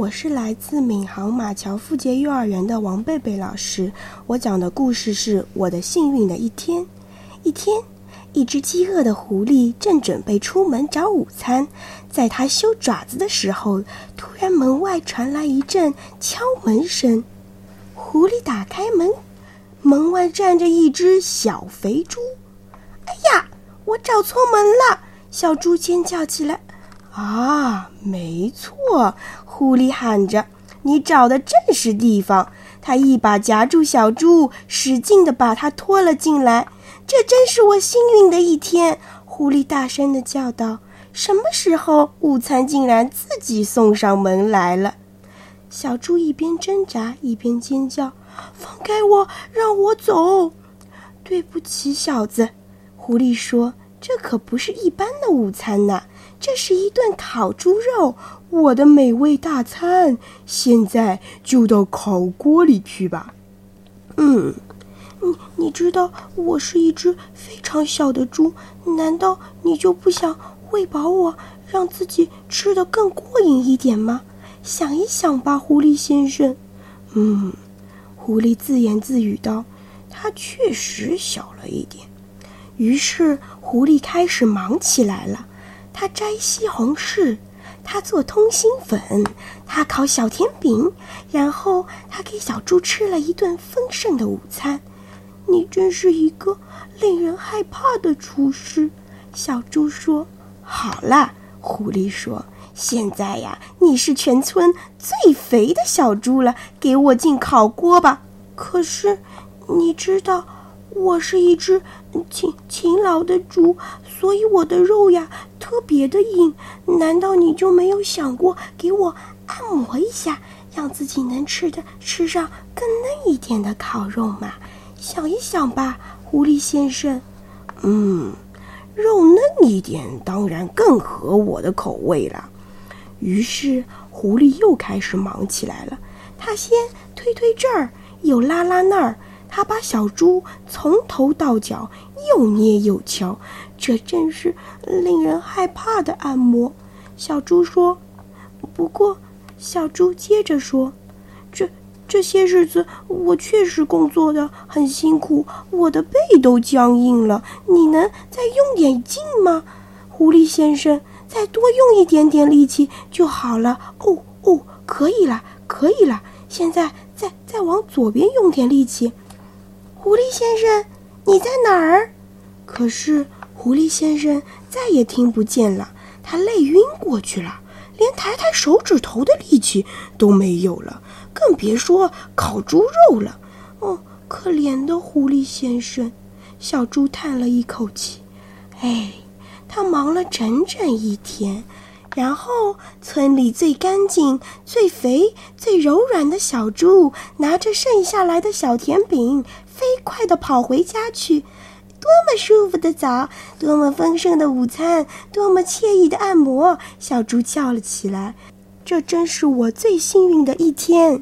我是来自闵行马桥富杰幼儿园的王贝贝老师。我讲的故事是我的幸运的一天。一天，一只饥饿的狐狸正准备出门找午餐，在它修爪子的时候，突然门外传来一阵敲门声。狐狸打开门，门外站着一只小肥猪。哎呀，我找错门了！小猪尖叫起来。啊，没错，狐狸喊着：“你找的正是地方。”他一把夹住小猪，使劲地把它拖了进来。这真是我幸运的一天！狐狸大声地叫道：“什么时候午餐竟然自己送上门来了？”小猪一边挣扎一边尖叫：“放开我，让我走！”对不起，小子，狐狸说：“这可不是一般的午餐呐。”这是一顿烤猪肉，我的美味大餐。现在就到烤锅里去吧。嗯，你你知道我是一只非常小的猪，难道你就不想喂饱我，让自己吃得更过瘾一点吗？想一想吧，狐狸先生。嗯，狐狸自言自语道：“它确实小了一点。”于是狐狸开始忙起来了。他摘西红柿，他做通心粉，他烤小甜饼，然后他给小猪吃了一顿丰盛的午餐。你真是一个令人害怕的厨师，小猪说。好了，狐狸说，现在呀，你是全村最肥的小猪了，给我进烤锅吧。可是，你知道。我是一只勤勤劳的猪，所以我的肉呀特别的硬。难道你就没有想过给我按摩一下，让自己能吃的吃上更嫩一点的烤肉吗？想一想吧，狐狸先生。嗯，肉嫩一点当然更合我的口味了。于是狐狸又开始忙起来了。他先推推这儿，又拉拉那儿。他把小猪从头到脚又捏又敲，这真是令人害怕的按摩。小猪说：“不过，小猪接着说，这这些日子我确实工作的很辛苦，我的背都僵硬了。你能再用点劲吗，狐狸先生？再多用一点点力气就好了。哦哦，可以了，可以了。现在再再往左边用点力气。”狐狸先生，你在哪儿？可是狐狸先生再也听不见了，他累晕过去了，连抬抬手指头的力气都没有了，更别说烤猪肉了。哦，可怜的狐狸先生！小猪叹了一口气，哎，他忙了整整一天。然后，村里最干净、最肥、最柔软的小猪拿着剩下来的小甜饼，飞快地跑回家去。多么舒服的澡，多么丰盛的午餐，多么惬意的按摩！小猪叫了起来：“这真是我最幸运的一天。”